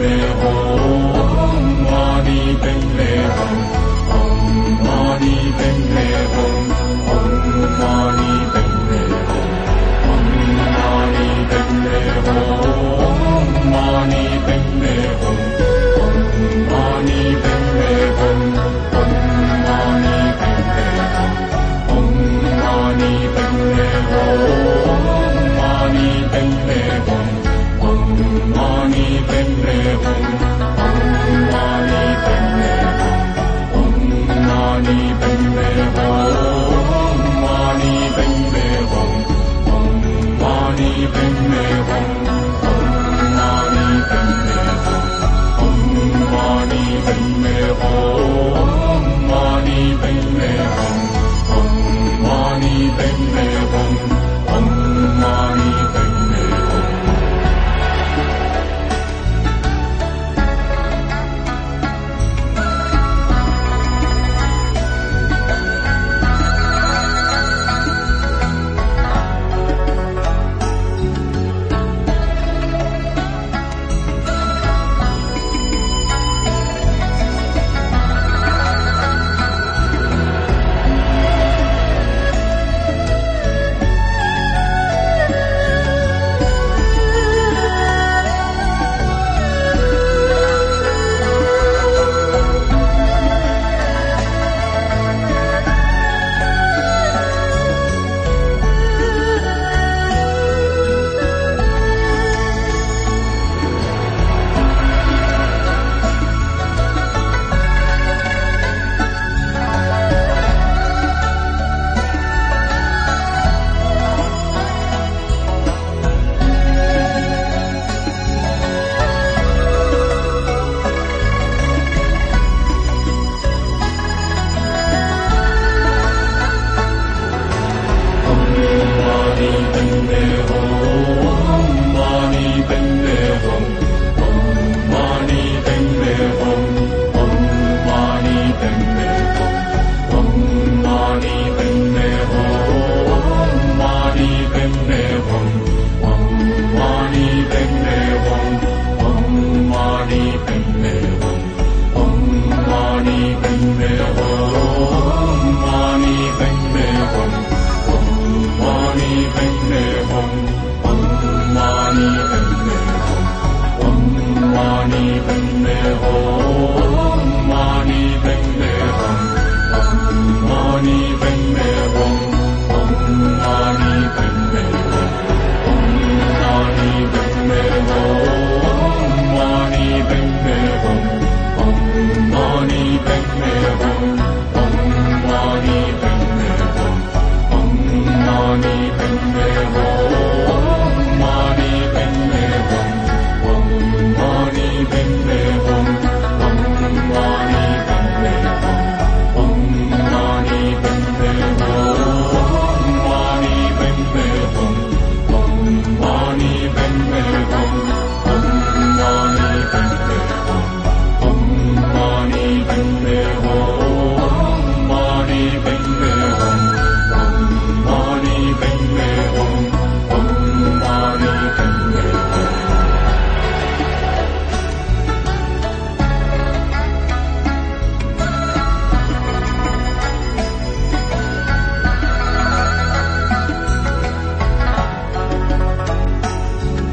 numéro 唵嘛呢呗咪吽唵嘛